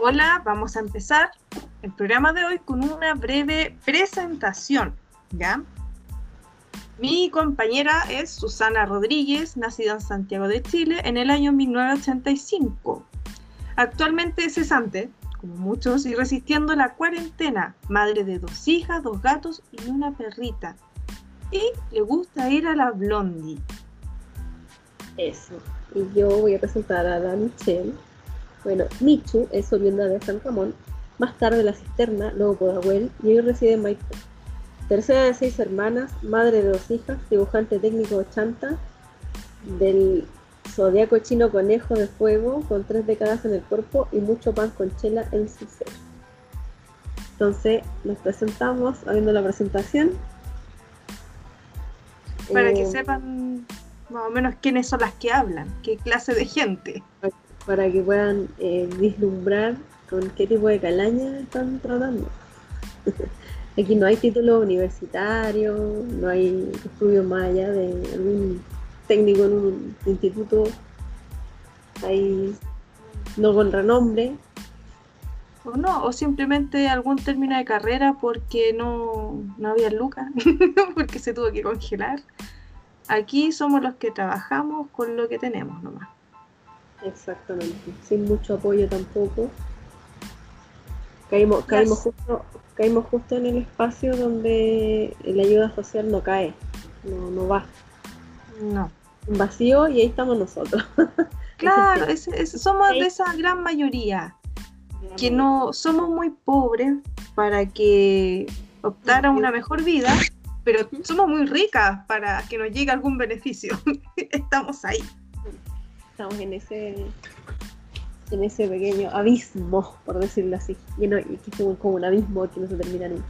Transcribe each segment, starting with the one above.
Hola, vamos a empezar el programa de hoy con una breve presentación, ¿ya? Mi compañera es Susana Rodríguez, nacida en Santiago de Chile en el año 1985. Actualmente es cesante, como muchos, y resistiendo la cuarentena, madre de dos hijas, dos gatos y una perrita. Y le gusta ir a la Blondie. Eso. Y yo voy a presentar a la Michelle. Bueno, Michu es oriunda de San Ramón, más tarde la cisterna, luego Pudahuel, y hoy reside en Maipú. Tercera de seis hermanas, madre de dos hijas, dibujante técnico chanta, del zodiaco chino conejo de fuego, con tres décadas en el cuerpo y mucho pan con chela en su ser. Entonces, nos presentamos, habiendo la presentación. Para que Eh, sepan más o menos quiénes son las que hablan, qué clase de gente. Para que puedan eh, vislumbrar con qué tipo de calaña están tratando. Aquí no hay título universitario, no hay estudios más allá de algún técnico en un instituto, hay no con renombre, O no, o simplemente algún término de carrera porque no, no había lucas, porque se tuvo que congelar. Aquí somos los que trabajamos con lo que tenemos nomás. Exactamente, sin mucho apoyo tampoco. Caímos, caímos, justo, caímos justo en el espacio donde la ayuda social no cae, no, no va. No. Un vacío y ahí estamos nosotros. Claro, es- es- somos de esa gran mayoría que no somos muy pobres para que optar a una mejor vida, pero somos muy ricas para que nos llegue algún beneficio. Estamos ahí. Estamos en ese en ese pequeño abismo, por decirlo así. Y, no, y que es como, un abismo que no se termina nunca.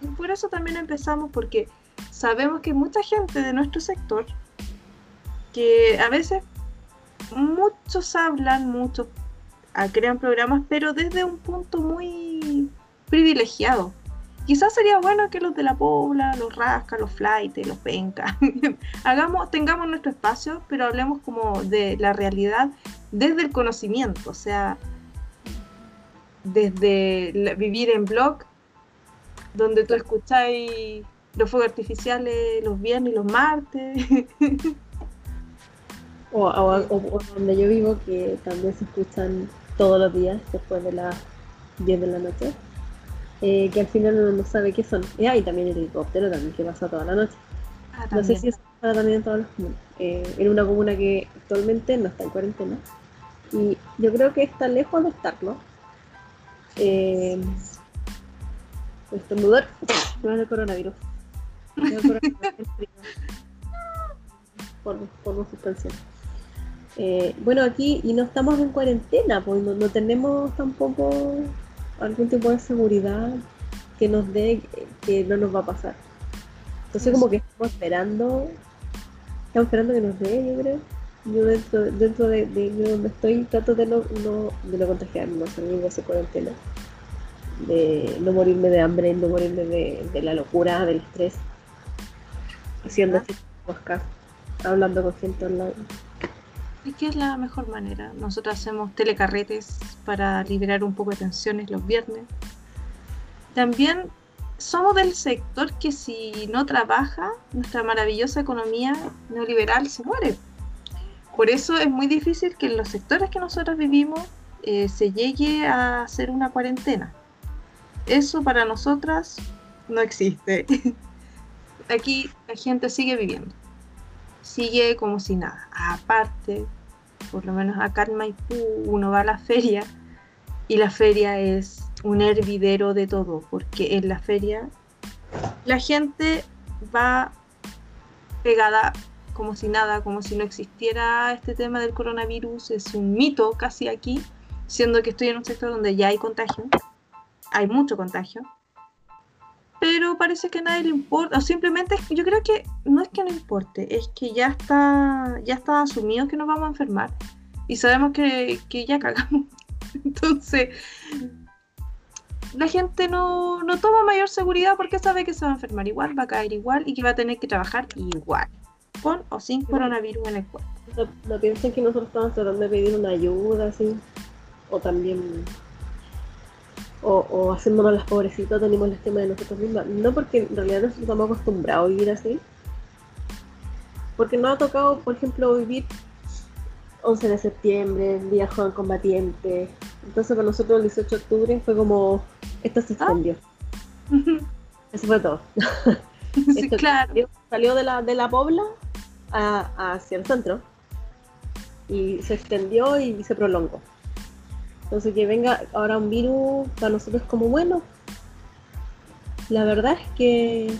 Y por eso también empezamos, porque sabemos que mucha gente de nuestro sector que a veces muchos hablan, muchos ah, crean programas, pero desde un punto muy privilegiado. Quizás sería bueno que los de la Pobla, los Rasca, los Flight, los Penca, hagamos, tengamos nuestro espacio, pero hablemos como de la realidad desde el conocimiento, o sea, desde vivir en blog, donde tú escucháis los fuegos artificiales los viernes y los martes. O- o donde yo vivo, que también se escuchan todos los días después de las 10 de la noche. Eh, que al final uno no sabe qué son. Y hay también el helicóptero también que pasa toda la noche. Ah, No sé si eso pasa también en todas las comunas. Eh, en una comuna que actualmente no está en cuarentena. Y yo creo que está lejos de estarlo. Eh, estornudar. Va a dar coronavirus. Por, por suspensión. Eh, bueno, aquí y no estamos en cuarentena, pues no, no tenemos tampoco algún tipo de seguridad que nos dé que, no nos va a pasar. Entonces como que estamos esperando, estamos esperando que nos dé, yo creo. Yo dentro, dentro de, de donde estoy trato de no, no, de no contagiarme, no salir de esa cuarentena, de no morirme de hambre, no morirme de, de la locura, del estrés, haciendo Ah. este podcast, hablando con gente online. Es que es la mejor manera. Nosotros hacemos telecarretes para liberar un poco de tensiones los viernes. También somos del sector que si no trabaja, nuestra maravillosa economía neoliberal se muere. Por eso es muy difícil que en los sectores que nosotros vivimos eh, se llegue a hacer una cuarentena. Eso para nosotras no existe. Aquí la gente sigue viviendo sigue como si nada. Aparte, por lo menos acá en Maipú uno va a la feria y la feria es un hervidero de todo, porque en la feria la gente va pegada como si nada, como si no existiera este tema del coronavirus, es un mito casi aquí, siendo que estoy en un sector donde ya hay contagio, hay mucho contagio, pero parece que a nadie le importa, o simplemente yo creo que no es que no importe, es que ya está, ya está asumido que nos vamos a enfermar y sabemos que, que ya cagamos. Entonces, la gente no, no toma mayor seguridad porque sabe que se va a enfermar igual, va a caer igual y que va a tener que trabajar igual, con o sin coronavirus en el cuerpo. No, no piensen que nosotros estamos tratando de pedir una ayuda, así. o también o, o haciéndonos las pobrecitas tenemos el tema de nosotros mismos. No porque en realidad nosotros estamos acostumbrados a vivir así. Porque no ha tocado, por ejemplo, vivir 11 de septiembre, Día Joven Combatiente. Entonces para nosotros el 18 de octubre fue como, esto se extendió. Eso fue todo. Sí, claro. Salió, salió de la, de la pobla a- hacia el centro y se extendió y se prolongó. Entonces que venga ahora un virus para nosotros es como bueno. La verdad es que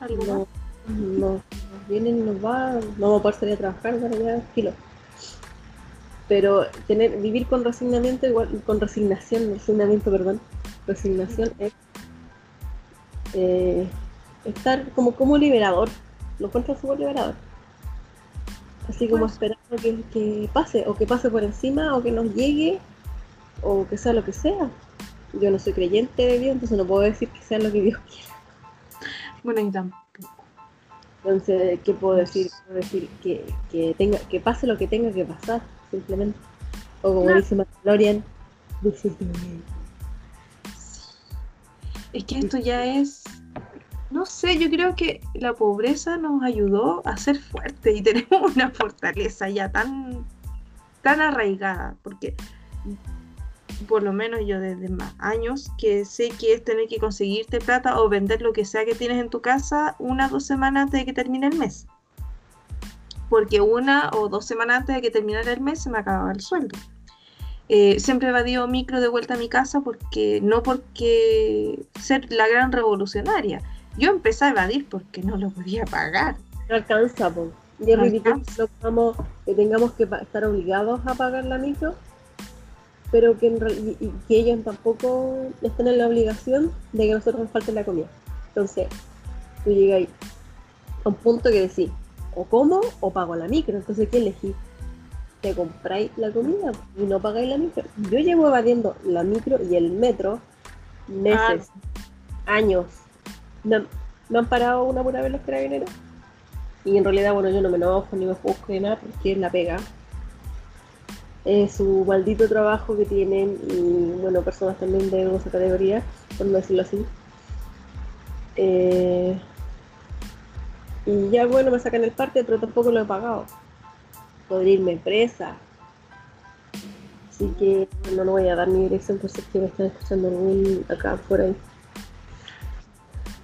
¿Algo no, no, nos viene y nos va, no vamos a poder salir a trabajar, bueno, ya kilo. Pero tener, vivir con resignamiento, igual, con resignación, resignamiento, perdón, resignación es eh, estar como, como liberador, lo encuentro súper liberador. Así como Pues- esperando que, que pase, o que pase por encima, o que nos llegue, o que sea lo que sea. Yo no soy creyente de Dios, entonces no puedo decir que sea lo que Dios quiera. Bueno, y tampoco. Entonces, ¿qué puedo decir? Puedo decir que, que tenga, que pase lo que tenga que pasar, simplemente. O como Claro. dice Mandalorian. Es que esto ya es. No sé, yo creo que la pobreza nos ayudó a ser fuertes y tenemos una fortaleza ya tan, tan arraigada, porque por lo menos yo desde más años que sé que es tener que conseguirte plata o vender lo que sea que tienes en tu casa una o dos semanas antes de que termine el mes. Porque una o dos semanas antes de que terminara el mes se me acababa el sueldo. Eh, siempre evadido micro de vuelta a mi casa porque no porque ser la gran revolucionaria. Yo empecé a evadir porque no lo podía pagar. No alcanza, po. Y es No que, tengamos que estar obligados a pagar la micro, pero que, en y, y que ellos tampoco estén en la obligación de que a nosotros nos falte la comida. Entonces, tú llegas a un punto que decís, o como o pago la micro. Entonces, ¿qué elegís? Te compráis la comida y no pagáis la micro. Yo llevo evadiendo la micro y el metro meses, años. No, no han parado una pura vez los carabineros. Y en realidad, bueno, yo no me enojo ni me busco ni nada porque es la pega. Es su maldito trabajo que tienen y, bueno, personas también de esa categoría, por no decirlo así. Eh, y ya, bueno, me sacan el parte, pero tampoco lo he pagado. Podría irme presa. Así que no, no voy a dar mi dirección por si es que me están escuchando algún acá por ahí.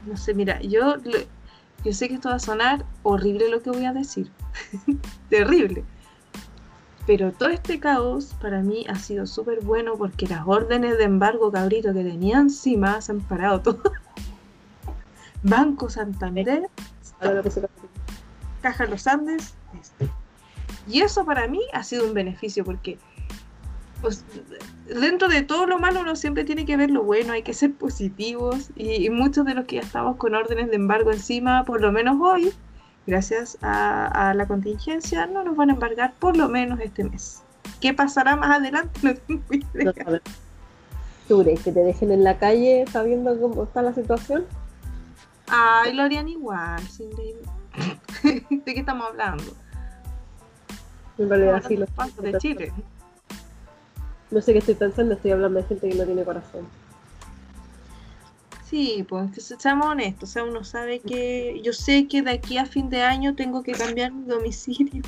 No sé, mira, yo, yo sé que esto va a sonar horrible lo que voy a decir. Terrible. Pero todo este caos para mí ha sido súper bueno porque las órdenes de embargo cabrito que tenía encima se han parado todo. Banco Santander, Caja Los Andes. este. Y eso para mí ha sido un beneficio porque pues, dentro de todo lo malo uno siempre tiene que ver lo bueno, hay que ser positivos y, y muchos de los que ya estamos con órdenes de embargo encima, por lo menos hoy, gracias a, a la contingencia, no nos van a embargar por lo menos este mes. ¿Qué pasará más adelante? No tengo idea. No. ¿Tú crees que te dejen en la calle sabiendo cómo está la situación? Ay, lo harían igual, sin de... ¿De qué estamos hablando? En realidad sí lo hablando de Chile. No sé qué estoy pensando, estoy hablando de gente que no tiene corazón. Sí, pues que se- seamos honestos, o sea, uno sabe que yo sé que de aquí a fin de año tengo que cambiar mi domicilio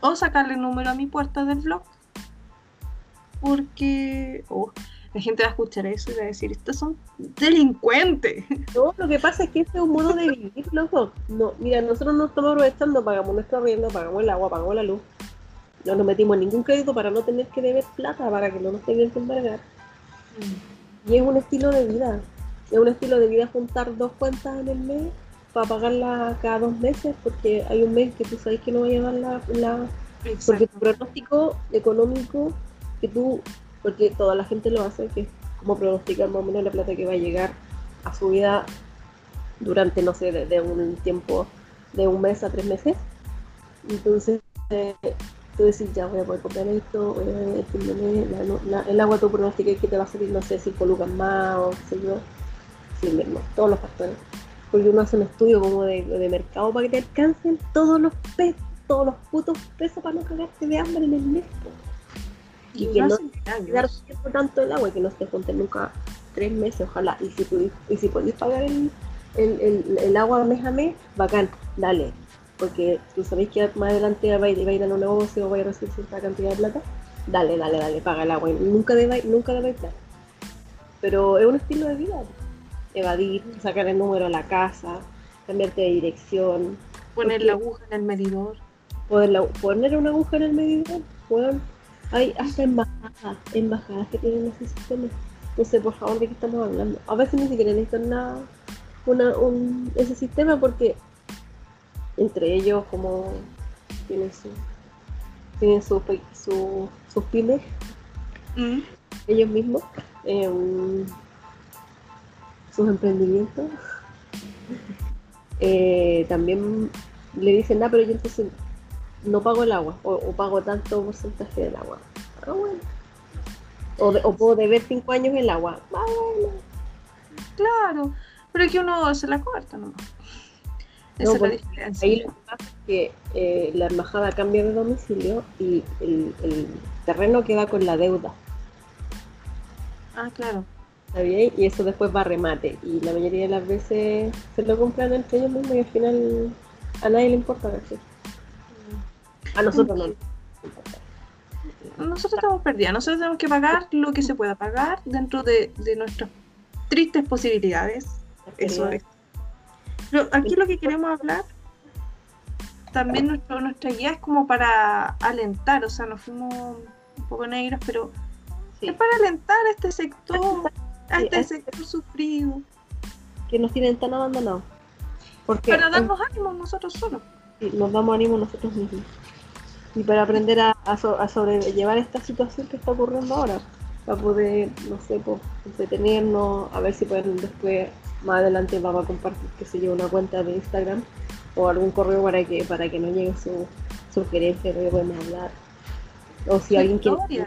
o sacarle el número a mi puerta del blog porque oh, la gente va a escuchar eso y va a decir, estos son delincuentes. No, lo que pasa es que este es un modo de vivir, loco. No, mira, nosotros no estamos aprovechando, pagamos nuestro arriendo, pagamos el agua, pagamos la luz. No nos metimos en ningún crédito para no tener que deber plata, para que no nos tengan que embargar. Y es un estilo de vida. Es un estilo de vida juntar dos cuentas en el mes para pagarla cada dos meses, porque hay un mes que tú sabes que no va a llevar la, la porque tu pronóstico económico que tú, porque toda la gente lo hace, que es como pronosticar más o menos la plata que va a llegar a su vida durante, no sé, de, de un tiempo de un mes a tres meses. Entonces, eh, tú decís, ya voy a poder comprar esto, voy a ver el fin de mes, la- la- el agua tú pronosticas que te va a salir, no sé, cinco lucas más o qué sé yo, sí, mismo, todos los factores. Porque uno hace un estudio como de, de mercado para que te alcancen todos los pesos, todos los putos pesos para no cagarte de hambre en el mes. po. Y, que no se tanto el agua y que no se junte nunca tres meses, ojalá. Y si, podéis, y si podéis pagar el, el, el, agua mes a mes, bacán, dale. Porque tú sabéis que más adelante va a ir, va a, ir a un negocio o va a recibir cierta cantidad de plata, dale, dale, dale, paga el agua. Y nunca debe, nunca debe plata. Pero es un estilo de vida. Evadir, sacar el número a la casa, cambiarte de dirección. Poner la aguja en el medidor. Poner, poner una aguja en el medidor. hay hasta embajadas, embajadas que tienen ese sistema. No sé, por favor, de qué estamos hablando. A veces ni siquiera necesitan nada, una, un, ese sistema porque entre ellos como tienen su tienen su, su, sus pymes mm. ellos mismos em, sus emprendimientos eh, también le dicen, ah, pero yo entonces no pago el agua o, pago tanto porcentaje del agua. Ah, bueno. O, puedo deber cinco años el agua. Ah, bueno. Claro, pero es que uno se la corta nomás. Esa es la diferencia. Ahí lo que pasa es que eh, la embajada cambia de domicilio y el, el terreno queda con la deuda. Ah, claro. Y eso después va a remate. Y la mayoría de las veces se lo compran entre ellos mismos y al final a nadie le importa. A nosotros no. Nosotros estamos perdidos. Nosotros tenemos que pagar lo que se pueda pagar dentro de, nuestras tristes posibilidades. Eso es. Pero aquí lo que queremos hablar, también nuestro, nuestra guía es como para alentar, o sea, nos fuimos un poco negros, pero es para alentar a este sector este sector sufrido. Que nos tienen tan abandonados. Porque, para darnos ánimo nosotros solos. Sí, nos damos ánimo nosotros mismos. Y para aprender a, a, sobrellevar esta situación que está ocurriendo ahora. Para poder, no sé, pues, entretenernos, a ver si pueden después, más adelante vamos a compartir, que se lleve una cuenta de Instagram o algún correo para que para que nos llegue su sugerencia de que podemos hablar. O si alguien quiere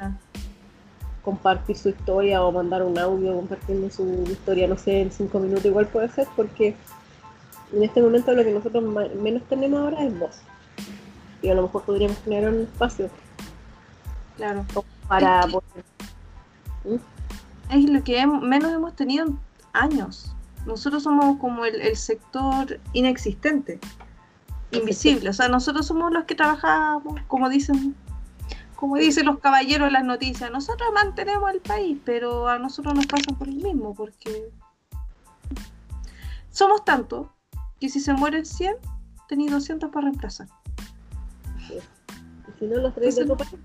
compartir su historia o mandar un audio compartiendo su historia, no sé, en cinco minutos igual puede ser, porque en este momento lo que nosotros menos tenemos ahora es voz. Y a lo mejor podríamos tener un espacio. Claro. Para es poder... ¿Mm? Es lo que menos hemos tenido en años. Nosotros somos como el, el sector inexistente, invisible. O sea, nosotros somos los que trabajamos, como dicen como dicen los caballeros en las noticias, nosotros mantenemos el país, pero a nosotros nos pasan por el mismo, porque somos tantos que si se mueren 100, tenéis 200 para reemplazar. Y si no los traes de tu país,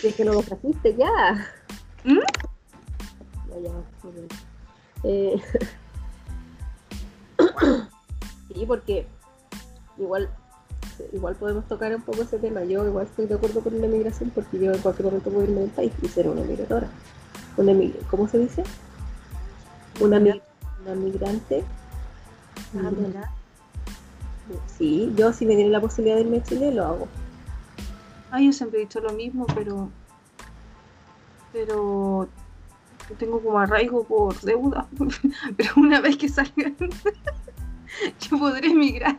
si es que no los trajiste ya. ¿Mm? Ya, eh... sí, porque igual igual podemos tocar un poco ese tema. Yo igual estoy de acuerdo con la migración porque yo en cualquier momento puedo irme del país y ser una migradora. Una ¿Cómo se dice? Una, una migrante. Ah, sí, yo si me tiene la posibilidad de irme a Chile lo hago. Ah, yo siempre he dicho lo mismo, pero pero tengo como arraigo por deuda. pero una vez que salgan, yo podré emigrar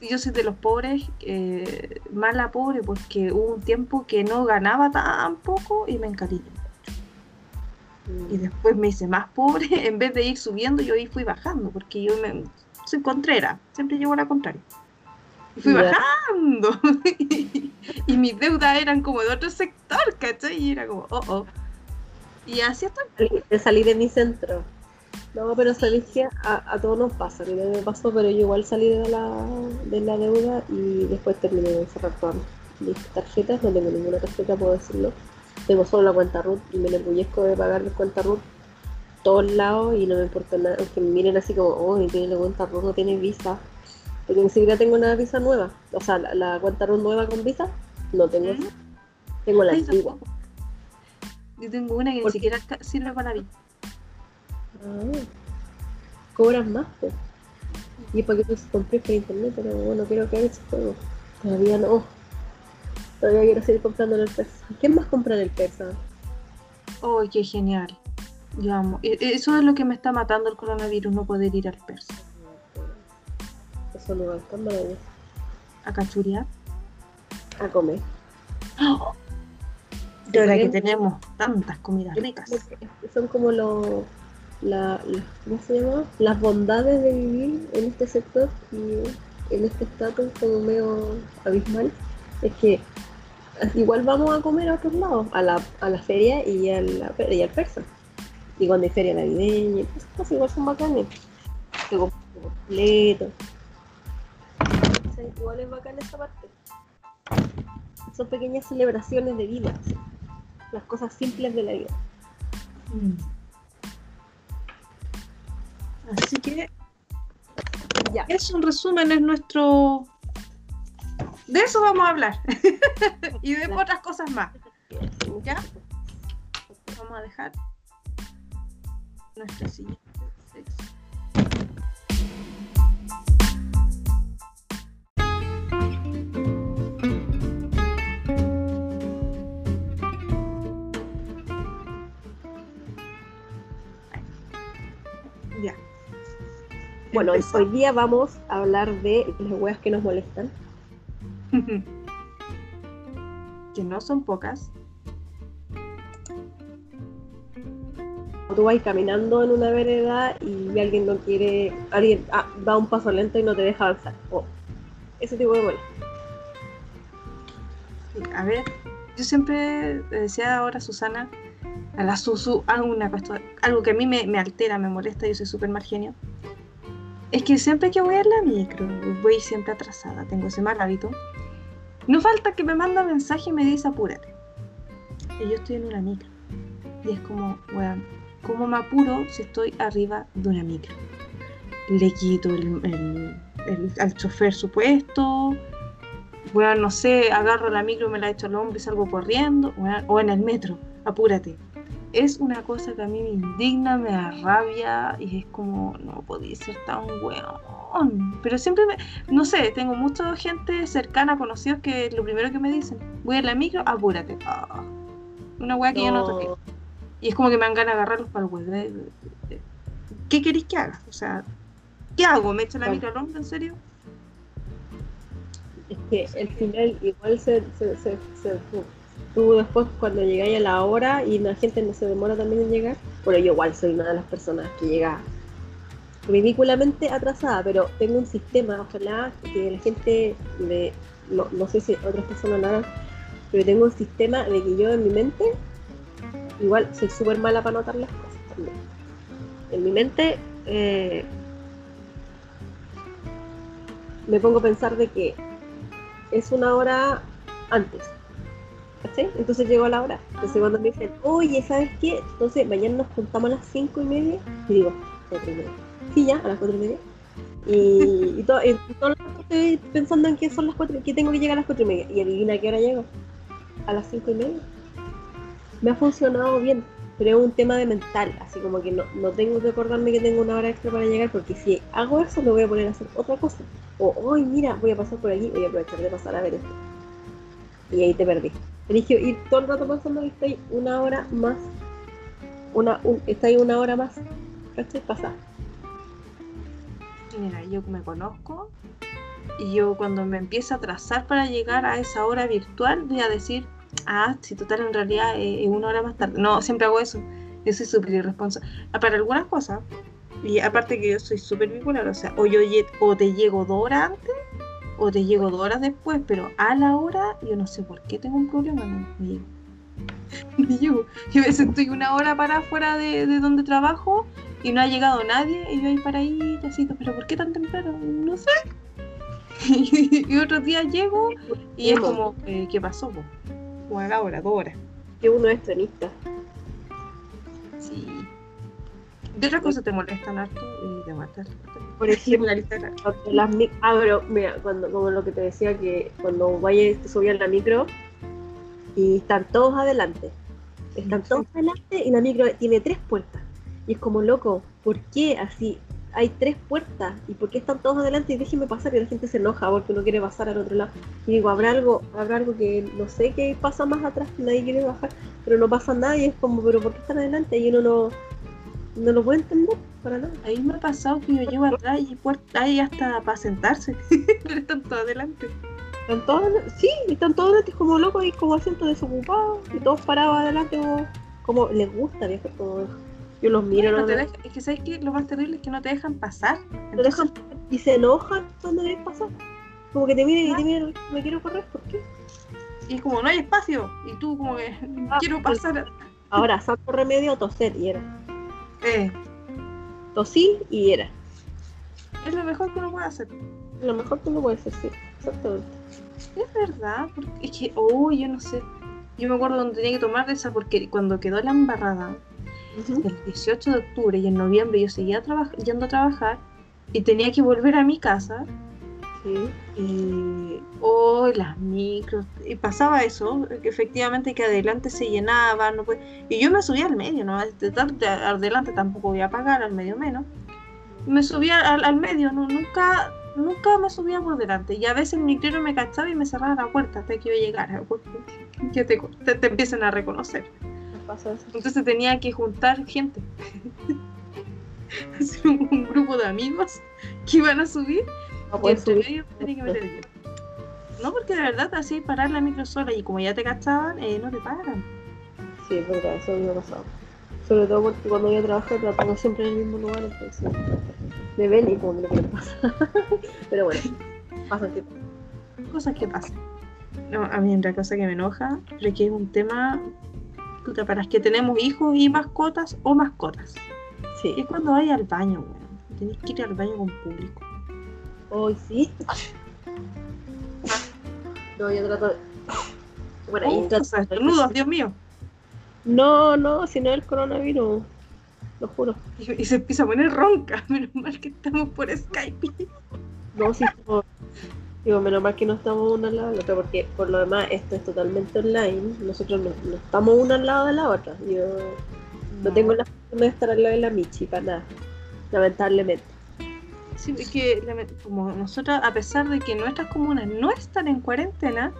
yo, soy de los pobres, eh, mala pobre, porque hubo un tiempo que no ganaba tan poco y me encariñé Y después me hice más pobre, en vez de ir subiendo, yo ahí fui bajando, porque yo me soy contrera, siempre llevo la contraria. Y fui bajando. y, mis deudas eran como de otro sector, ¿cachai? Y era como, oh, oh. Y así estoy. Salí de mi centro. No, pero sabéis que a, todos nos pasa, a mí me pasó, pero yo igual salí de la, de la deuda y después terminé de cerrar todas mis tarjetas, no tengo ninguna tarjeta, puedo decirlo. Tengo solo la cuenta RUT y me enorgullezco de pagar mi cuenta RUT todos lados y no me importa nada, aunque me miren así como, oh, tiene la cuenta RUT, no tiene visa, porque ni siquiera tengo una visa nueva, o sea, la, cuenta RUT nueva con visa, no tengo, ¿Mm? tengo la antigua. Yo tengo una que ni siquiera sirve para la visa. Ah, cobras más, pues. Y para que tú compres por internet, pero bueno, quiero que ese juego. Todavía no. Todavía quiero seguir comprando en el persa. ¿Quién más compra en el persa? ¡Oh, qué genial! Yo amo. E, e, eso es lo que me está matando el coronavirus, no poder ir al persa. Eso no va a maravilloso. ¿A cachurear? a comer. De ahora que tenemos tantas comidas ricas. Son como la, ¿cómo se llama? Las bondades de vivir en este sector y en este estatus como medio abismal. Es que igual vamos a comer a otros lados, a la, a la feria y, a la, y al persa. Y cuando hay feria navideña, esas cosas igual son bacanes. Que completo. Igual es bacán esa parte. Son pequeñas celebraciones de vida, las cosas simples de la vida. Mm. Así que ya. Es un resumen, es nuestro. De eso vamos a hablar. y de otras cosas más. ¿Ya? Vamos a dejar nuestra siguiente Bueno, hoy día vamos a hablar de las huevas que nos molestan. que no son pocas. Tú vas caminando en una vereda y alguien no quiere, alguien ah, da un paso lento y no te deja avanzar. Oh, ese tipo de molestia. A ver, yo siempre decía ahora Susana, a la Susu, algo, algo que a mí me, me altera, me molesta, yo soy súper mal genio es que siempre que voy a la micro, voy siempre atrasada, tengo ese mal hábito. No falta que me manda mensaje y me dice apúrate. Y yo estoy en una micro. Y es como, weón, ¿cómo me apuro si estoy arriba de una micro? Le quito el, al chofer su puesto. Bueno, no sé, agarro la micro, me la echo al hombro y salgo corriendo. o en el metro, apúrate es una cosa que a mí me indigna, me da rabia y es como, no podía ser tan weón. Pero siempre me, no sé, tengo mucha gente cercana, conocidos, que lo primero que me dicen, voy a la micro, apúrate. Ah, una weá que yo no toqué. Y es como que me dan ganas de agarrarlos para el huevo. ¿Qué queréis que haga? O sea, ¿qué hago? ¿Me echo la micro al hombro, en serio? Es que el final igual se, se, se, se tú después cuando llegáis a la hora y la gente no se demora también en llegar, bueno, yo igual soy una de las personas que llega ridículamente atrasada, pero tengo un sistema, ojalá que la gente, de, no, no sé si otras personas lo hagan, pero tengo un sistema de que yo en mi mente, igual soy súper mala para notar las cosas también. En mi mente eh, me pongo a pensar de que es una hora antes entonces llegó la hora. Entonces cuando me dicen, oye, ¿sabes qué? Entonces mañana nos juntamos a las cinco y media. Y digo, cuatro y media. Sí, ya, a las cuatro y media. Y, todo, y todo estoy pensando en que son las cuatro, que tengo que llegar a las cuatro y media. Y adivina qué hora llego. A las cinco y media. Me ha funcionado bien, pero es un tema de mental, así como que no, no tengo que acordarme que tengo una hora extra para llegar, porque si hago eso me voy a poner a hacer otra cosa. O, hoy mira, voy a pasar por aquí, voy a aprovechar de pasar a ver esto. Y ahí te perdí. Elige ir todo el rato pensando que estoy una hora más. Una, un, ahí una hora más. ¿Cachai? Pasa. Mira, yo me conozco y yo cuando me empiezo a trazar para llegar a esa hora virtual voy a decir, ah, si total en realidad es una hora más tarde. No, siempre hago eso. Yo soy súper irresponsable. Ah, para algunas cosas, y aparte que yo soy súper bipolar, o sea, o yo o te llego dos horas antes o te llego dos horas después, pero a la hora yo no sé por qué tengo un problema, no me llego. me llego. Yo a veces estoy una hora para afuera de, donde trabajo y no ha llegado nadie y yo ahí para ahí así, pero ¿por qué tan temprano? No sé. y otro día llego y es como, eh, ¿qué pasó? Como a la hora, dos horas. Que uno es tenista. Sí. ¿Qué otra cosa te molestan harto? Y te matas. Por ejemplo, las ah, pero mira, cuando, como lo que te decía, que cuando vayas, te subías la micro y están todos adelante. Están todos adelante y la micro tiene tres puertas. Y es como loco, ¿por qué así? Hay tres puertas y por qué están todos adelante y déjenme pasar y la gente se enoja porque no quiere pasar al otro lado. Y digo, habrá algo, habrá algo que no sé qué pasa más atrás que nadie quiere bajar, pero no pasa nada y es como, pero ¿por qué están adelante? Y uno no, no lo puedo entender para nada. Ahí me ha pasado que yo llevo atrás y puerta ahí hasta para sentarse, pero están todos adelante. Están todos, sí, están todos antes como locos y como asientos desocupados y todos parados adelante como, como les gusta viajar como yo los miro No no te me- deja- es que sabes que lo más terrible es que no te dejan pasar. lo dejan y se enojan cuando ves pasar como que te miran y te miran me quiero correr ¿por qué? Y es como, no hay espacio. Y tú como que Ah, quiero pues. pasar. ahora santo remedio toser y era Eh, tosí y era es lo mejor que uno puede hacer. lo mejor que uno puede hacer sí exactamente Es verdad, porque es que, oh, yo no sé. Yo me acuerdo donde tenía que tomar de esa porque cuando quedó la embarrada, el 18 de octubre y en noviembre yo seguía yendo a trabajar y tenía que volver a mi casa. sí Y, oh, las micros. Y pasaba eso, que efectivamente que adelante se llenaba. No y yo me subía al medio, ¿no? De tarde adelante tampoco voy a pagar, al medio menos. Me subía al, al medio, no, nunca, nunca me subía por delante. Y a veces el micrero me cachaba y me cerraba la puerta hasta que yo llegara, porque que te, te, te empiezan a reconocer. Entonces tenía que juntar gente. Un grupo de amigos que iban a subir subir medio que meter. No, porque de verdad te hacía parar la micro sola y como ya te cachaban, eh, no te paran. Sí, es verdad, eso me ha pasado. Sobre todo porque cuando yo trabajo la pongo siempre en el mismo lugar, entonces me ven y como que les pasa. Pero bueno, pasa que Cosas que pasan. No, a mí otra cosa que me enoja, pero que es un tema puta, para las que tenemos hijos y mascotas o mascotas. sí. Es cuando vais al baño, weón. Tenés que ir al baño con público. Hoy sí. No, yo trato de... Bueno, ahí Oh, trato estornudos, Dios mío. No, no, si no es el coronavirus. Lo juro. Y, y se empieza a poner ronca. Menos mal que estamos por Skype. No, sí, no. Digo, menos mal que no estamos una al lado de la otra, porque por lo demás esto es totalmente online. Nosotros no, no estamos una al lado de la otra. Yo no tengo la fortuna de estar al lado de la Michi para nada. Lamentablemente. Sí, es que como nosotros, a pesar de que nuestras comunas no están en cuarentena,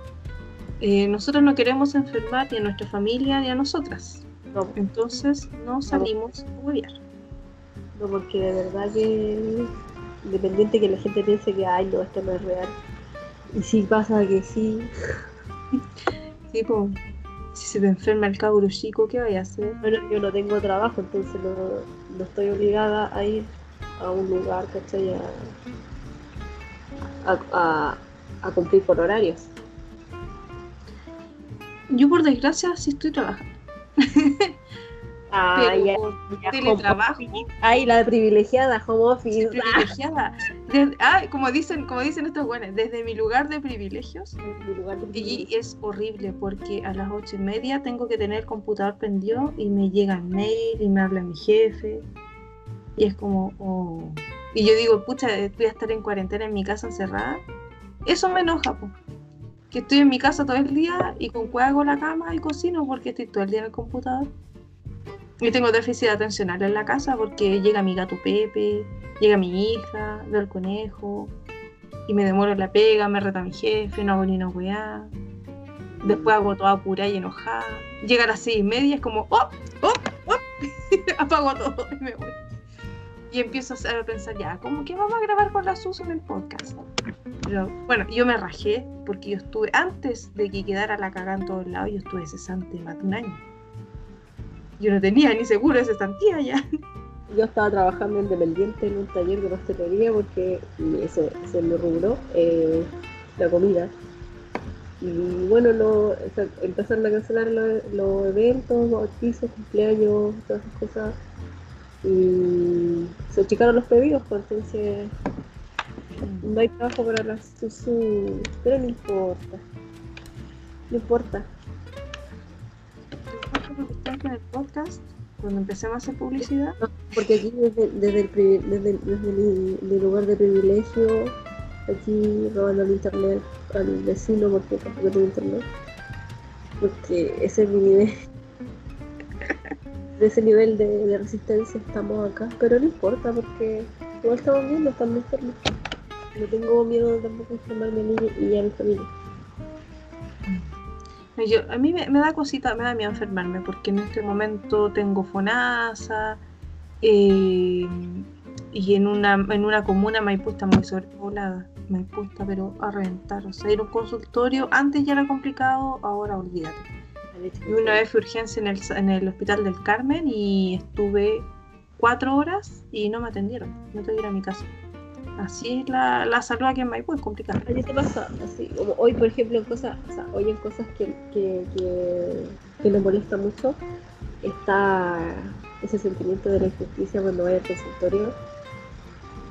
eh, nosotros no queremos enfermar ni a nuestra familia ni a nosotras. No, Entonces no salimos a huevear. no, porque de verdad que independiente que la gente piense que ay no, esto no es real. Y si pasa que sí, Sí, pues, si se te enferma el cabro chico, ¿qué vaya a hacer? bueno, yo no tengo trabajo, entonces no, no estoy obligada a ir a un lugar, ¿cachai? A, a, a, a cumplir por horarios. Yo por desgracia sí estoy trabajando. Ay, por ya, teletrabajo, ay, la privilegiada home office. soy privilegiada. Desde- ah, como dicen, como dicen estos buenos, desde mi lugar de privilegios, lugar de Y es horrible porque a las ocho y media tengo que tener el computador prendido y me llegan mail y me habla mi jefe. Y es como, oh. Y yo digo, pucha, voy a estar en cuarentena en mi casa encerrada. Eso me enoja, po. Que estoy en mi casa todo el día y con cuál hago la cama y cocino porque estoy todo el día en el computador. Y tengo déficit atencional en la casa porque llega mi gato Pepe, llega mi hija, veo el conejo, y me demoro la pega, me reta mi jefe, no hago ni una weá. Después hago toda apurada y enojada. Llega a las seis y media, es como, ¡oh! ¡oh! ¡oh! Apago todo y me voy. Y empiezo a pensar, ya, ¿cómo que vamos a grabar con la Suso en el podcast? Bueno, yo me rajé porque yo estuve, antes de que quedara la cagada en todos lados, yo estuve cesante más de un año. Yo no tenía ni seguro de cesantía ya. Yo estaba trabajando independiente en un taller de pastelería porque ese es mi rubro, eh, la comida. Y bueno, no, o sea, empezaron a cancelar lo- los eventos, bautizos, cumpleaños, todas esas cosas. Y se achicaron los pedidos, pues entonces no hay trabajo para la Susu. Pero no importa. No importa. en el podcast, cuando empecemos a hacer publicidad, Porque aquí desde, desde, el, desde, desde mi, mi lugar de privilegio, aquí robando el internet al vecino porque tampoco tengo internet. Porque ese es mi nivel. De ese nivel de, resistencia estamos acá, pero no importa porque igual estamos viendo, estamos enfermos. No tengo miedo tampoco de enfermarme a mí y a mi familia. Yo, a mí me, me da cosita, me da miedo enfermarme porque en este momento tengo FONASA eh, y en una, en una comuna Maipú está muy sobrepoblada. Maipú está pero a reventar. O sea, ir a un consultorio, antes ya era complicado, ahora olvídate. Y una vez fui urgencia en el, en el hospital del Carmen y estuve cuatro horas y no me atendieron. No te ir a mi casa. Así es la, la salud aquí en Maipú, es complicada. A te pasa así, hoy por ejemplo en cosas, hoy en cosas que, que, que, que molesta mucho, está ese sentimiento de la injusticia cuando vaya al consultorio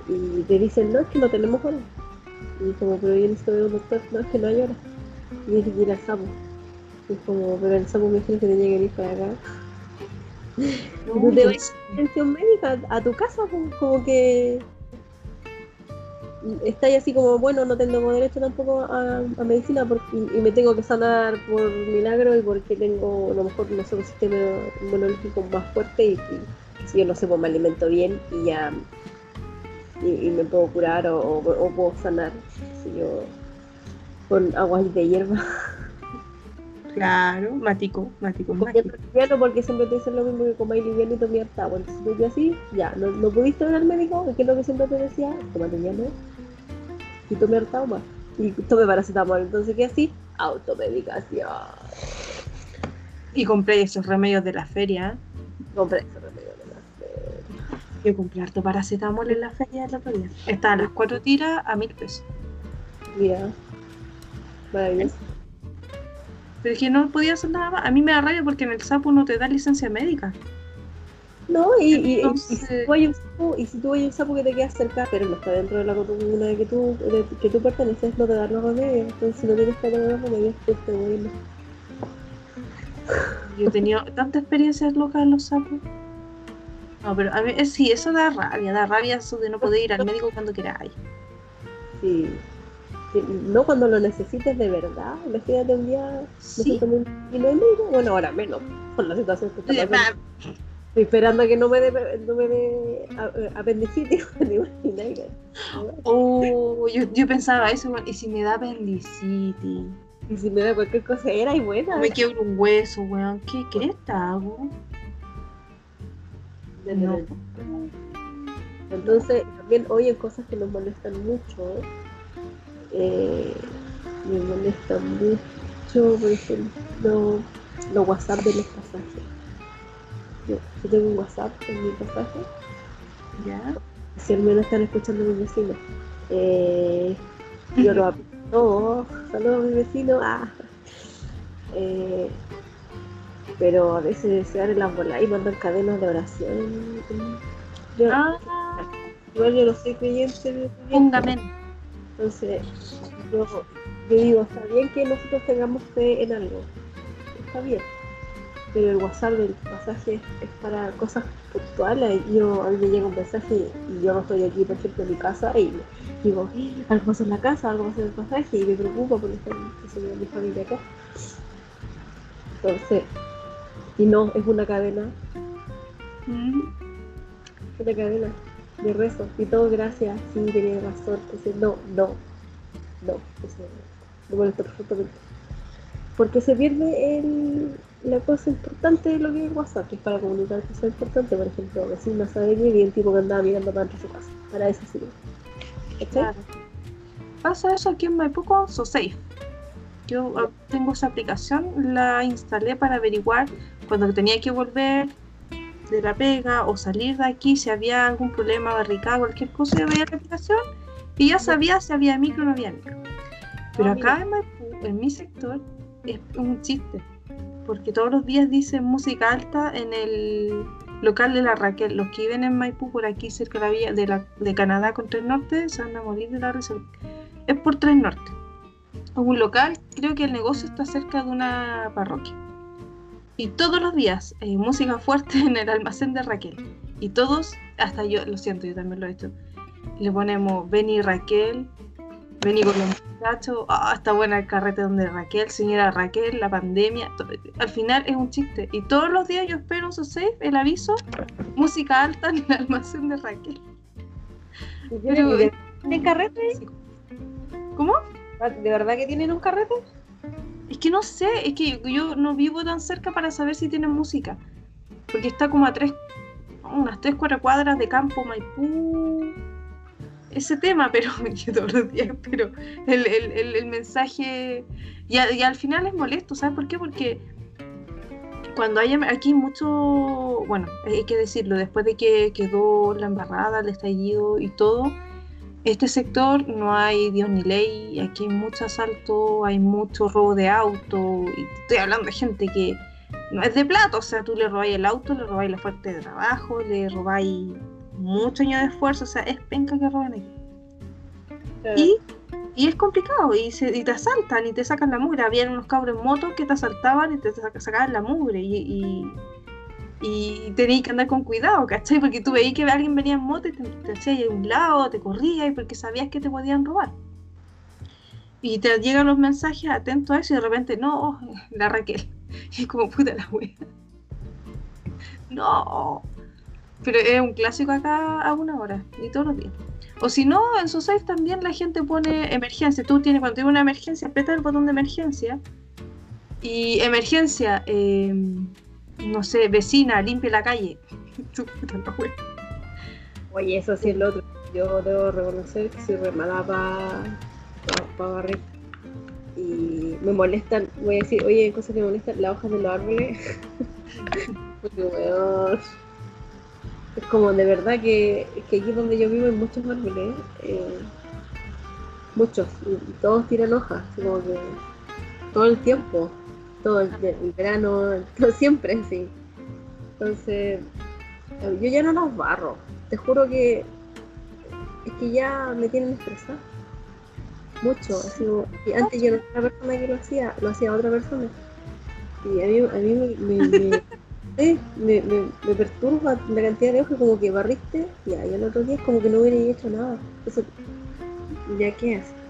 y te dicen, no, es que no tenemos horas. Y como, pero yo necesito ver un doctor, no, es que no hay horas. Y dice que ir al SAMU. Y es como, pero el SAMU me dijeron que tenía que ir para acá. No, tú te vas a atención médica a tu casa, pues, como que estáis así como, bueno, no tengo derecho tampoco a, a medicina porque, y, y me tengo que sanar por milagro y porque tengo a lo mejor no sé, un sistema inmunológico más fuerte y, y si yo no sé, pues me alimento bien y ya y, y me puedo curar o, o- o puedo sanar si yo con aguas de hierba. Claro, matico, matico, Porque liviano porque siempre te dicen lo mismo que comáis liviano y tomé harta agua. Entonces tú así, ya, no, no pudiste ver al médico, que es lo que siempre te decía, toma liviano y tomé harta. Y tomé paracetamol, entonces que así, automedicación. Y compré esos remedios de la feria. Compré ese remedio de la feria. Yo compré harto paracetamol en la feria el otro día. Estaban las cuatro tiras a mil pesos. Mira, maravilloso. Pero es que no podía hacer nada más. A mí me da rabia porque en el SAPU no te da licencia médica. No, y, si tú hay un sapo, y si tú hay un sapo que te queda cerca, pero no está dentro de la comuna de que tú, de, que tú perteneces, no te dan los remedios. Entonces si no tienes que tomar los remedios, pues te voy a ir. Yo he tenido tanta experiencia loca en los sapos. No, pero a mí eh, sí, eso da rabia, da rabia eso de no poder ir al médico cuando queráis. Sí. No cuando lo necesites de verdad. Imagínate un día, Sí. un- no hay médico. Bueno, ahora menos, por la situación que está pasando. Estoy esperando a que no me dé no me dé apendicitis. ¿te imaginas? Oh, yo, yo pensaba eso, y si me da apendicitis, Y si me da cualquier cosa, era y buena. me quiebro un hueso, weón, ¿qué cresta hago? No. Entonces, también hoy en cosas que nos molestan mucho, eh, me molestan mucho, por ejemplo, los WhatsApp de los pasajes. Yo, yo tengo un WhatsApp en mi pasaje, ¿Ya? si al menos están escuchando mis vecinos. Eh, yo lo aplico todo, saludos a mi vecino. Ah. Eh, pero a veces se abren las bolas y mandan cadenas de oración. Yo, Ah, Igual yo no soy creyente, creyente, póngame. Entonces yo, yo digo, está bien que nosotros tengamos fe en algo, está bien, pero el WhatsApp del pasaje es, es para cosas puntuales. Yo, a mí me llega un mensaje y yo no estoy aquí, por ejemplo, en mi casa y digo, "Eh, algo pasa en la casa, algo pasa en el pasaje y me preocupa porque está mi familia acá. Entonces, y no, es una cadena Mm, una cadena de rezo y todo gracias, sí, tenía razón, entonces no, no, no, eso me molesta perfectamente. Porque se pierde el, la cosa importante de lo que es WhatsApp, que es para comunicar cosas importantes, por ejemplo, vecina sabe que vi un tipo que andaba mirando para su casa, para eso sirve. ¿Cachai? claro. Pasa eso aquí en Maipú con SoSafe. Yo tengo esa aplicación, la instalé para averiguar cuando tenía que volver de la pega o salir de aquí, si había algún problema, barricada, cualquier cosa, yo veía la aplicación y ya sabía si había micro o no había micro. Pero Ah, acá en Maipú, en mi sector, es un chiste, porque todos los días dicen música alta en el local de la Raquel. Los que viven en Maipú, por aquí cerca de la vía de, la, de Canadá con Tres Norte, se van a morir de la risa. Es por Tres Norte. Es un local, creo que el negocio está cerca de una parroquia. Y todos los días, eh, música fuerte en el almacén de Raquel. Y todos, hasta yo, lo siento, yo también lo he hecho. Le ponemos Beni Raquel, Beni con los muchachos, ah, está buena el carrete donde Raquel, señora Raquel, la pandemia. to- Al final es un chiste. Y todos los días yo espero su safe el aviso, música alta en el almacén de Raquel. ¿Y Pero- ¿Tienen carrete? ¿Cómo? ¿De verdad que tienen un carrete? Es que no sé, es que yo no vivo tan cerca para saber si tienen música. Porque está como a tres, unas tres, cuatro cuadras de campo Maipú. ese tema, pero todos los días, pero el, el, el, mensaje, y, y, al final es molesto, ¿sabes por qué? Porque cuando hay aquí mucho, bueno, hay que decirlo, después de que quedó la embarrada, el estallido y todo, este sector no hay Dios ni ley, aquí hay mucho asalto, hay mucho robo de auto, y estoy hablando de gente que no es de plato, o sea, tú le robáis el auto, le robáis la fuerte de trabajo, le robáis mucho año de esfuerzo, o sea, es penca que roban aquí. Y, y, es complicado, y, se, y, te asaltan y te sacan la mugre. Había unos cabros en moto que te asaltaban y te sacaban la mugre. Y, y tenías que andar con cuidado, ¿cachai? Porque tú veías que alguien venía en moto y te, te hacía a un lado, te corría, y porque sabías que te podían robar. Y te llegan los mensajes, atento a eso, y de repente, no, la Raquel. Y es como puta la wea. No. Pero es un clásico acá a una hora, y todos los días. O si no, en Society también la gente pone emergencia. Tú tienes, cuando tienes una emergencia, aprieta el botón de emergencia. Y emergencia, eh, no sé, vecina, limpie la calle. Oye, eso sí es lo otro. Yo debo reconocer que soy re mala para barrer. Y me molestan, voy a decir, oye, cosas que me molestan, las hojas de los árboles. Porque. Es como de verdad que, que aquí donde yo vivo hay muchos árboles. Eh, muchos. Todos tiran hojas. Como que todo el tiempo todo el, verano, todo, siempre, sí. Entonces, yo ya no los barro. Te juro que es que ya me tienen estresada. Mucho. Antes yo no era la persona que lo hacía, lo hacía otra persona. Y a mí, a mí me, me, me, me, perturba la cantidad de hojas como que barriste, y ahí el otro día es como que no hubiera hecho nada. Eso, ¿ya qué haces?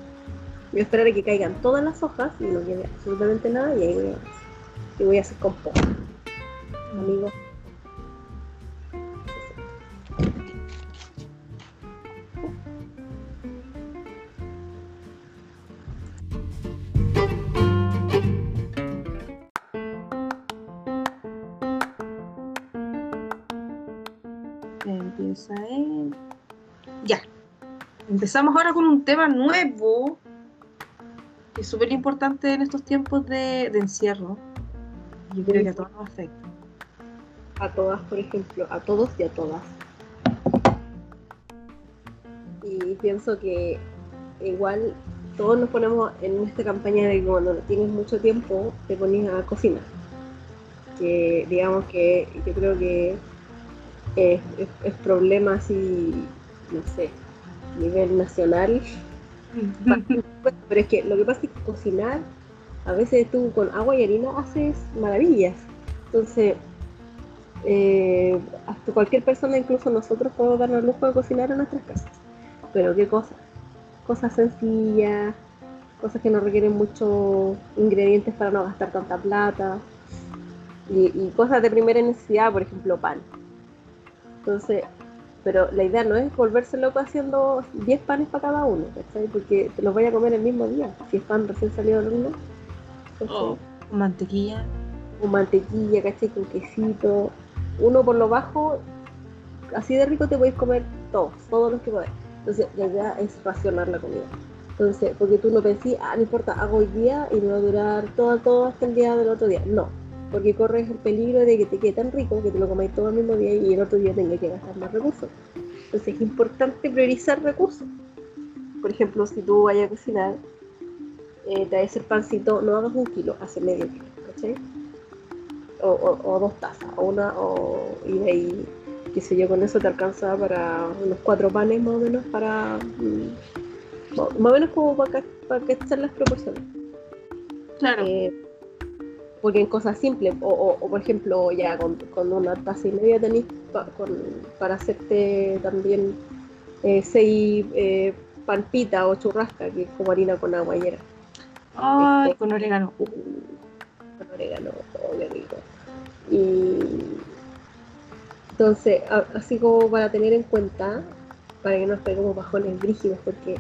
Voy a esperar a que caigan todas las hojas y no quede absolutamente nada y ahí voy a, y voy a hacer compost. Amigos. Empieza en... Ya. Empezamos ahora con un tema nuevo es súper importante en estos tiempos de, encierro. Yo creo que a todos nos afecta. A todas, por ejemplo, a todos y a todas. Y pienso que igual todos nos ponemos en esta campaña de que cuando tienes mucho tiempo te pones a cocinar. Que digamos que yo creo que es, es problema así, no sé, nivel nacional pero es que lo que pasa es que cocinar, a veces tú con agua y harina haces maravillas. Entonces, eh, hasta cualquier persona, incluso nosotros, podemos darnos el lujo de cocinar en nuestras casas. Pero qué cosas, cosas sencillas, cosas que no requieren muchos ingredientes para no gastar tanta plata. Y, y cosas de primera necesidad, por ejemplo, pan. Entonces, pero la idea no es volverse loco haciendo 10 panes para cada uno, ¿cachai? Porque te los voy a comer el mismo día, si es pan recién salido del horno. Oh, mantequilla. Con mantequilla, ¿cachai? Con quesito. Uno por lo bajo, así de rico te podéis comer todos, todos los que podés. Entonces, la idea es racionar la comida. Entonces, porque tú no pensás, ah, no importa, hago hoy día y me va a durar todo, todo hasta el día del otro día. No, porque corres el peligro de que te quede tan rico que te lo comáis todo el mismo día y el otro día tengas que gastar más recursos. Entonces es importante priorizar recursos. Por ejemplo, si tú vayas a cocinar, eh, te haces el pancito, no hagas un kilo, hace medio kilo, ¿cachai? O, dos tazas, o una, o, y de ahí, qué sé yo, con eso te alcanza para unos cuatro panes más o menos para... Mm, más o menos como para, para que estén las proporciones. Claro. Eh, porque en cosas simples, o, por ejemplo, ya con, una taza y media tenéis para hacerte también eh, seis eh, palpita o churrasca, que es como harina con agua y era. Ay, este, con orégano. Con orégano, qué rico. Y entonces, así como para tener en cuenta, para que no nos como bajones rígidos, porque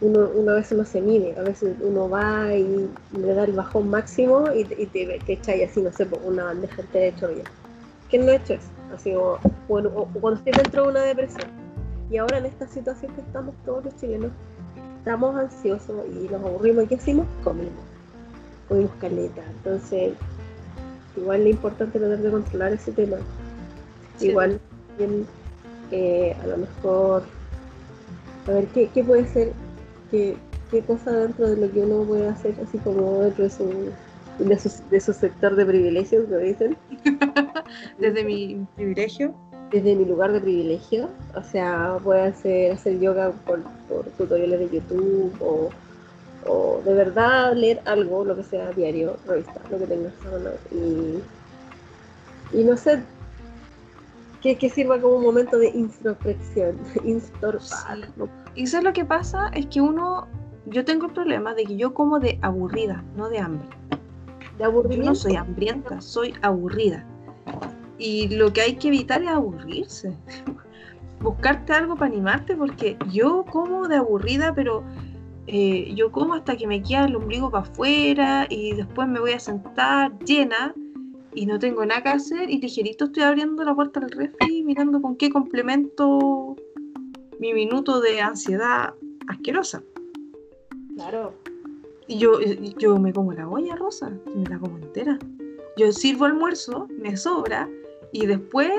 uno, uno a veces no se mide, a veces uno va y le da el bajón máximo y, te, te echáis así, no sé, por una bandeja entera de chollo. ¿Quién no ha hecho eso? Así o, cuando estoy dentro de una depresión. Y ahora en esta situación que estamos todos los chilenos, estamos ansiosos y nos aburrimos. ¿Y qué hacemos? Comimos. Comimos caleta. Entonces, igual es importante tratar de controlar ese tema. Igual, bien, eh, a lo mejor, a ver, ¿qué, qué puede ser? ¿Qué, ¿Qué cosa dentro de lo que uno puede hacer, así como dentro de su, de su, de su sector de privilegios, lo dicen? Desde mi privilegio desde mi lugar de privilegio, o sea, puede hacer, hacer yoga por, tutoriales de YouTube o, o, de verdad leer algo, lo que sea, diario, revista, lo que tengas y, y no sé, que, que, sirva como un momento de introspección, introspección. Y eso es lo que pasa, es que uno, yo tengo el problema de que yo como de aburrida, no de hambre. ¿De aburrimiento? Yo no soy hambrienta, soy aburrida. Y lo que hay que evitar es aburrirse. Buscarte algo para animarte, porque yo como de aburrida, pero eh, yo como hasta que me queda el ombligo para afuera y después me voy a sentar llena y no tengo nada que hacer y ligerito estoy abriendo la puerta del refri mirando con qué complemento mi minuto de ansiedad asquerosa. Claro. Y yo, yo me como la olla rosa, me la como entera. Yo sirvo almuerzo, me sobra, y después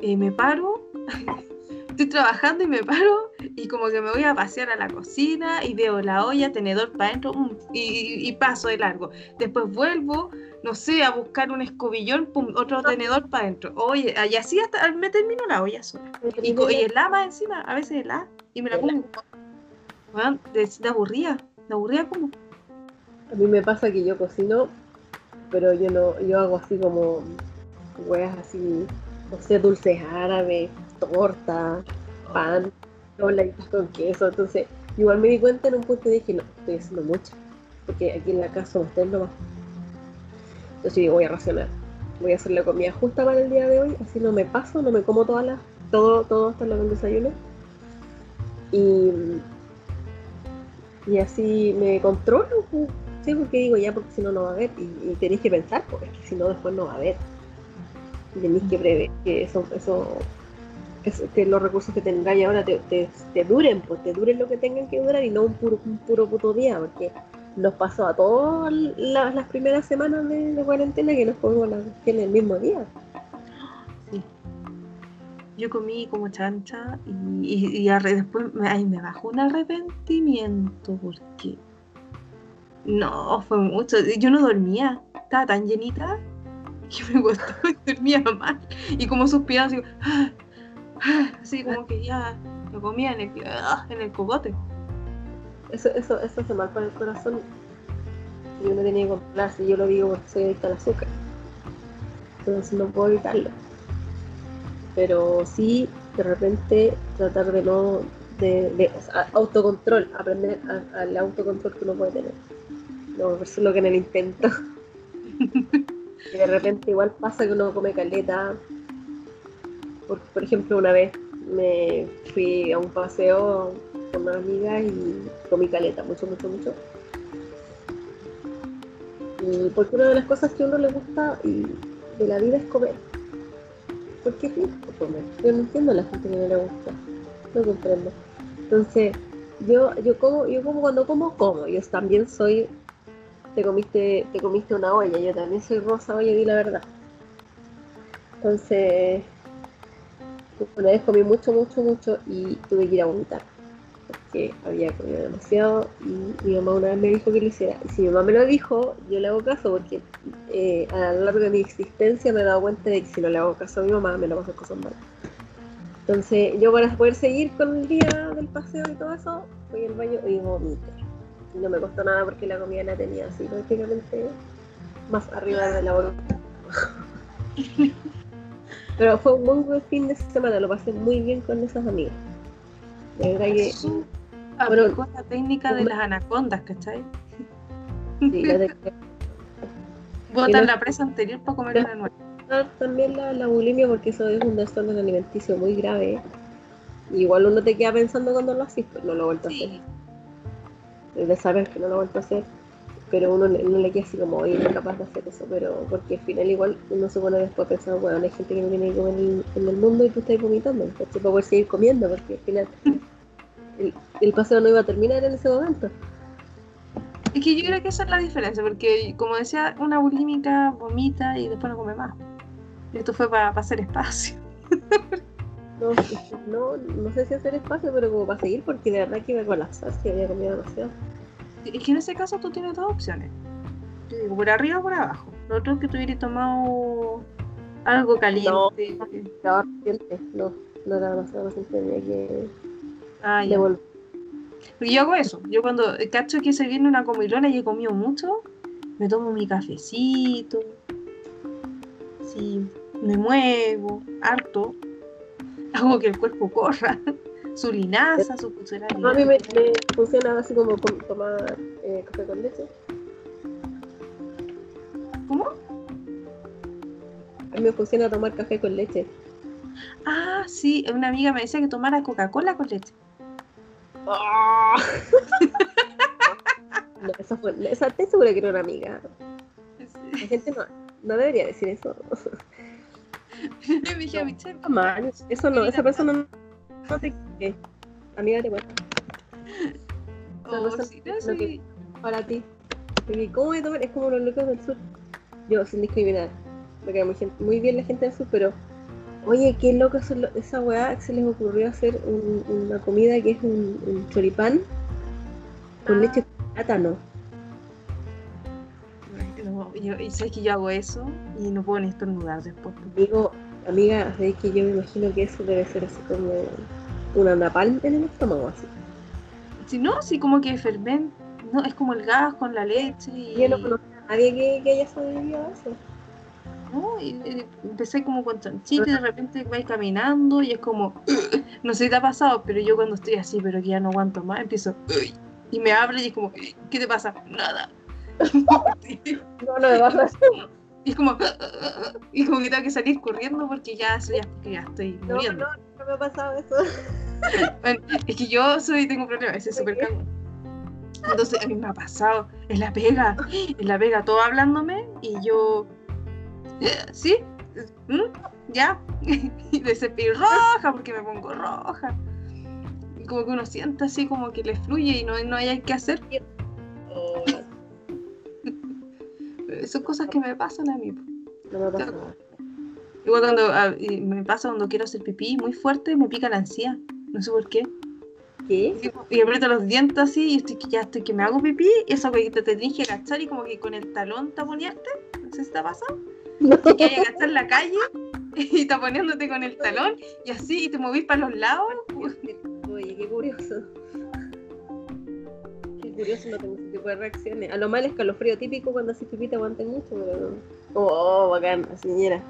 eh, me paro, estoy trabajando y me paro y como que me voy a pasear a la cocina y veo la olla, tenedor para adentro mm, y, paso de largo. Después vuelvo, no sé, a buscar un escobillón, pum, otro tenedor para adentro. Oye, y así hasta me termino la olla sola. Y, y el más encima, a veces el y me la como. Bueno, de, de aburrida, de aburrida como. A mí me pasa que yo cocino, pero yo no, yo hago así como weas así, no sé, dulces árabes, torta, pan, con queso. Entonces, igual me di cuenta en un punto y dije, no, estoy haciendo mucho, porque aquí en la casa somos tres nomás. Entonces digo, voy a racionar. Voy a hacer la comida justa para el día de hoy, así no me paso, no me como todas las, todo, todo hasta el desayuno. Y, y así me controlo, pues, sí, porque digo ya, porque si no, no va a haber. Y, y tenéis que pensar, porque si no, después no va a haber tenéis que prever que eso, eso, que los recursos que tengáis ahora te, te, duren, pues te duren lo que tengan que durar y no un puro, un puro puto día, porque nos pasó a todas las primeras semanas de, cuarentena que nos comimos la en el mismo día. Sí. Yo comí como chancha y, y, después me, me bajó un arrepentimiento porque no, fue mucho. Yo no dormía, estaba tan llenita que me gustó y dormía mal. Y como suspiraba así, así como que ya lo comía en el, en el cogote. Eso, eso, eso hace mal para el corazón. Y uno tenía que controlarse. Yo lo digo porque soy adicta al azúcar. Entonces no puedo evitarlo. Pero sí, de repente, tratar de no. de, de autocontrol, aprender al autocontrol que uno puede tener. No, eso es lo que en el intento. Y de repente igual pasa que uno come caleta. Por, por ejemplo, una vez me fui a un paseo con una amiga y comí caleta, mucho, mucho, mucho. Y porque una de las cosas que a uno le gusta y de la vida es comer. Porque es rico comer. Yo no entiendo a la gente que no le gusta. No comprendo. Entonces, yo, yo como, yo como cuando como, como. Yo también soy te comiste, te comiste una olla, yo también soy rosa olla, di la verdad. Entonces, una vez comí mucho, mucho, mucho y tuve que ir a vomitar. Porque había comido demasiado y mi mamá una vez me dijo que lo hiciera. Y si mi mamá me lo dijo, yo le hago caso porque eh, a lo largo de mi existencia me he dado cuenta de que si no le hago caso a mi mamá, me lo paso cosas malas. Entonces, yo para poder seguir con el día del paseo y todo eso, voy al baño y vomito no me costó nada porque la comida la tenía así prácticamente más arriba de la boca. Pero fue un muy buen fin de semana, lo pasé muy bien con esas amigas. De verdad que. Ah, pero la técnica de las anacondas, ¿cachai? Sí, la de... Botan la presa anterior para comer una nueva. También la, la, bulimia, porque eso es un desorden alimenticio muy grave. Igual uno te queda pensando cuando lo haces, pero no lo he vuelto a hacer de saber que no lo he vuelto a hacer. Pero uno le- no le queda así como, oye, no es capaz de hacer eso, pero porque al final igual uno se pone después pensando, bueno, hay gente que no tiene que comer en, en el mundo y tú estás vomitando, ¿cachai? Para poder seguir comiendo, porque al final el, el paseo no iba a terminar en ese momento. Es que yo creo que esa es la diferencia, porque como decía, una bulímica vomita y después no come más. Esto fue para hacer espacio. No, no, no sé si hacer espacio, pero como para seguir, porque de verdad que iba a colapsar si había comido demasiado. Es que en ese caso tú tienes dos opciones. Yo digo, por arriba o por abajo. Lo otro es que tú hubieras tomado algo caliente. No, no demasiado reciente, tenía que Ah, devolver. Porque yo hago eso. Yo cuando cacho que se viene una comilona y he comido mucho, me tomo mi cafecito. Sí, me muevo, harto. Hago que el cuerpo corra. Su linaza, su pulsera. No, a mí me, me funciona así como con- tomar eh, café con leche. ¿Cómo? A mí me funciona tomar café con leche. Ah, sí, una amiga me decía que tomara Coca-Cola con leche. No, esa fue, esa te seguro que era una amiga. La gente no, no debería decir eso. Le dije a Michelle, eso no, esa persona no, no te quiere. Amiga te cuesta oh, sí, sí. para ti. Porque ¿cómo voy a tomar? Es como los locos del sur. Yo, sin discriminar. Me cae muy, bien la gente del sur, pero oye, qué loco son lo- esa weá que se les ocurrió hacer un- una comida que es un, un choripán con Ah. leche de plátano. No, yo, y sabes que yo hago eso y no puedo ni estornudar después. Digo, amiga, es que yo me imagino que eso debe ser así como una napalm en el estómago, así. Si no, sí como que fermenta. No, es como el gas con la leche y. Yo no conozco a nadie que, que haya sobrevivido a eso. ¿no? Y, empecé como con chanchito y de repente vais caminando y es como, no sé si te ha pasado, pero yo cuando estoy así, pero que ya no aguanto más, empiezo, y me abre y es como, ¿qué te pasa? Nada. No, no me pasa y es como, y como que tengo que salir corriendo porque ya, estoy muriendo. no, no me ha pasado eso. Bueno, es que yo soy, tengo problemas, ese es súper cago. Entonces a mí me ha pasado, en la pega, en la pega, todo hablándome y yo, ¿sí? ¿Mm? ¿Ya? Y me se roja porque me pongo roja. Y como que uno siente así como que le fluye y no, no hay que hacer. Pero son cosas que me pasan a mí. No me ha pasado. Igual cuando ah, y me pasa cuando quiero hacer pipí muy fuerte, me pica la ansiedad. No sé por qué. ¿Qué? Y aprieto los dientes así y estoy que ya estoy que me hago pipí. Y eso que te tenés que agachar y como que con el talón taponearte. No sé si te ha pasado. No. Que hay que agachar la calle y taponeándote con el talón y así y te movís para los lados. Oye, qué curioso. Qué curioso, no tengo ese tipo de reacciones. A lo mal escalofrío típico cuando haces pipí te aguantan mucho, pero no. Oh, bacán, señora.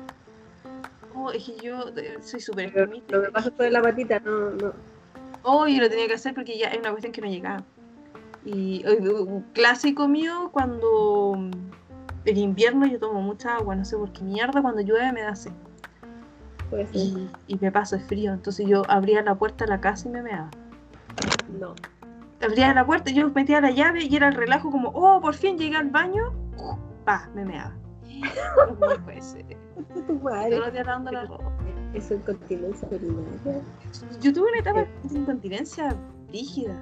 Oh, es que yo eh, soy súper extremista. no me pasas por la patita, no, no. Oh, yo lo tenía que hacer porque ya es una cuestión que no llegaba. Y eh, un clásico mío cuando mm, en invierno yo tomo mucha agua, no sé por qué mierda, cuando llueve me da sed. Puede ser. y, y me paso el frío. Entonces yo abría la puerta de la casa y me meaba. No. Abría la puerta, yo metía la llave y era el relajo como, oh, por fin llegué al baño. Pa, me meaba. No puede ser. Tu madre. Todos los días lavando la ropa. Eso es incontinencia urinaria. Yo tuve una etapa de incontinencia rígida.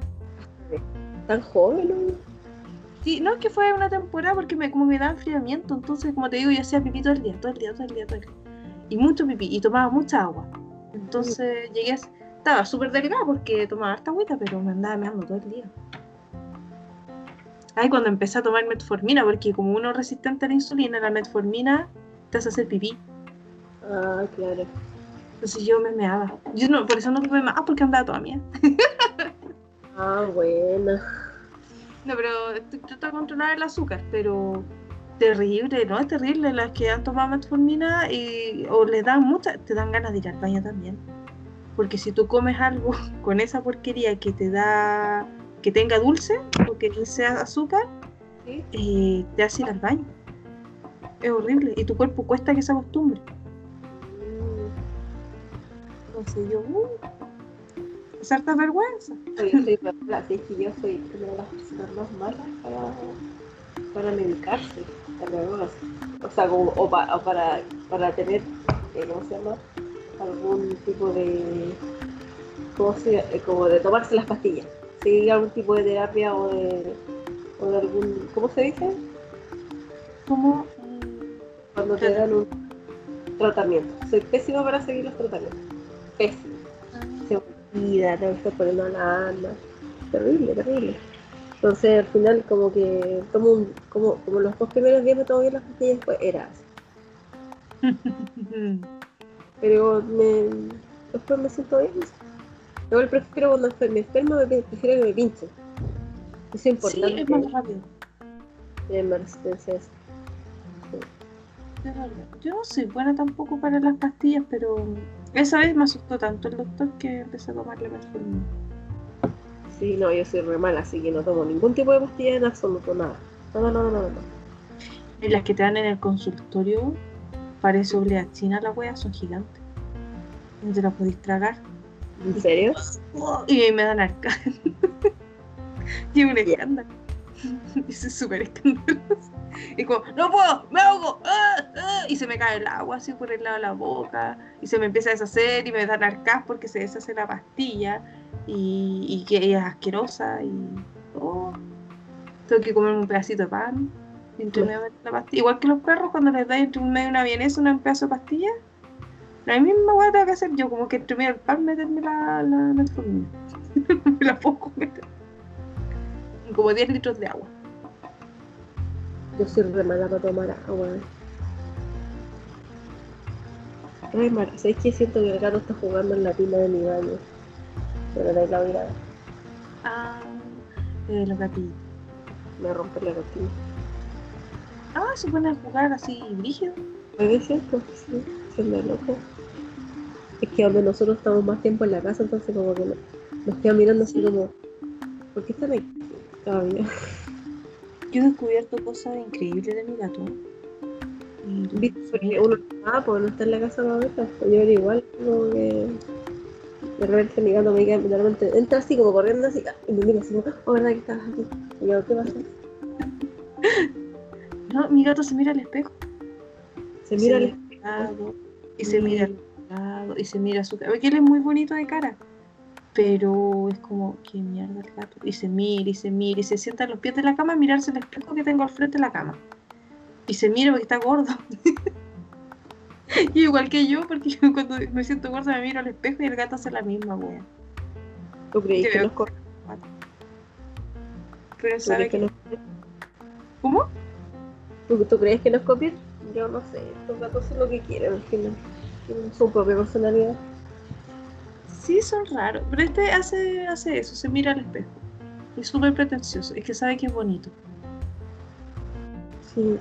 Tan joven, ¿no? Sí, no es que fue una temporada porque me, como me da enfriamiento, entonces como te digo, yo hacía pipí todo el día, todo el día, todo el día, todo el día. Y mucho pipí, y tomaba mucha agua. Entonces llegué, a- estaba súper delgada porque tomaba harta agüita, pero me andaba meando todo el día. Ay, cuando empecé a tomar metformina, porque como uno es resistente a la insulina, la metformina te hace hacer pipí. Ah, claro. Entonces yo me meaba. Yo no, por eso no tuve más, porque andaba toda mía. Ah, bueno. No, pero tratando de controlar el azúcar, pero terrible, ¿no? Es terrible las que han tomado metformina y, o les dan mucha, te dan ganas de ir al baño también. Porque si tú comes algo con esa porquería que te da, que tenga dulce o que sea azúcar, ¿Sí? eh, te hace ir al baño. Es horrible y tu cuerpo cuesta que se acostumbre. Mm, Entonces yo, uh, es harta vergüenza. Soy mala, así que yo soy una de las personas más malas para, para medicarse, o sea, como, o, para, para tener, eh, ¿cómo se llama? Algún tipo de, ¿cómo se, eh, como de tomarse las pastillas, seguir algún tipo de terapia o de, o de algún, ¿cómo se dice? Como cuando te dan un tratamiento. Soy pésimo para seguir los tratamientos. Pésimo. Ah. Se olvida, te estoy poniendo la alma. Terrible, terrible. Entonces al final como que tomo un, como, como los dos primeros días me tomo bien las pastillas, después era así. Pero me, después me siento bien. Igual prefiero cuando me enfermo, me prefiero que me pinchen. Es importante. Sí, es más rápido. Es más resistencia Yo no soy buena tampoco para las pastillas, pero esa vez me asustó tanto el doctor que empecé a tomarle metformina. Sí, no, yo soy re mala, así que no tomo ningún tipo de pastilla en absoluto, nada. Nada, nada, nada, nada. Y las que te dan en el consultorio, parece oblea china la wea, son gigantes. No te las podéis tragar. ¿En serio? Y ahí me dan arca. y es un escándalo. Eso es súper escandaloso. Y como, no puedo, me ahogo. ¡Ah! ¡Ah! Y se me cae el agua así por el lado de la boca. Y se me empieza a deshacer y me dan arcas porque se deshace la pastilla y, que ella es asquerosa y oh, tengo que comer un pedacito de pan entre medio de la pastilla. Igual que los perros cuando les da entre medio de una vienesa un pedazo de pastilla, la misma a tener que hacer yo, como que entre medio del pan meterme la, la, la me la puedo comer. Como 10 litros de agua. Yo soy re mala para tomar agua. Ay, Mara, ¿sabes qué? Siento que el gato está jugando en la pila de mi baño? pero de la mirada. Ah, eh, los gatillos. Me rompe la cortina. Ah, se pueden jugar así rígido. Puede ser, pues sí, siendo loco. Es que donde nosotros estamos más tiempo en la casa, entonces como que nos quedan mirando así como, ¿por qué están ahí todavía? Yo he descubierto cosas increíbles de mi gato. ¿Viste? Porque uno ah, pues no está en la casa ver, pues yo era igual, como que de repente mi gato me queda, de repente entra así como corriendo así y me mira así, oh, ¿verdad que estabas aquí? Y yo, ¿qué pasa? No, mi gato se mira al espejo. Se mira al espejo. Y se mira al lado, y se mira su cara. Porque él es muy bonito de cara. Pero es como, qué mierda el gato. Y se mira, y se mira, y se sienta a los pies de la cama a mirarse el espejo que tengo al frente de la cama. Y se mira porque está gordo. y igual que yo, porque yo cuando me siento gorda me miro al espejo y el gato hace la misma, wea. ¿Tú crees que, nos corre? Pero sabe que, ¿Cómo? ¿Tú, ¿Tú, crees que nos copian? Yo no sé, los gatos son lo que quieren al final. Tienen su propia personalidad. Sí, son raros, pero este hace, hace eso, se mira al espejo. Es súper pretencioso, es que sabe que es bonito. Sí.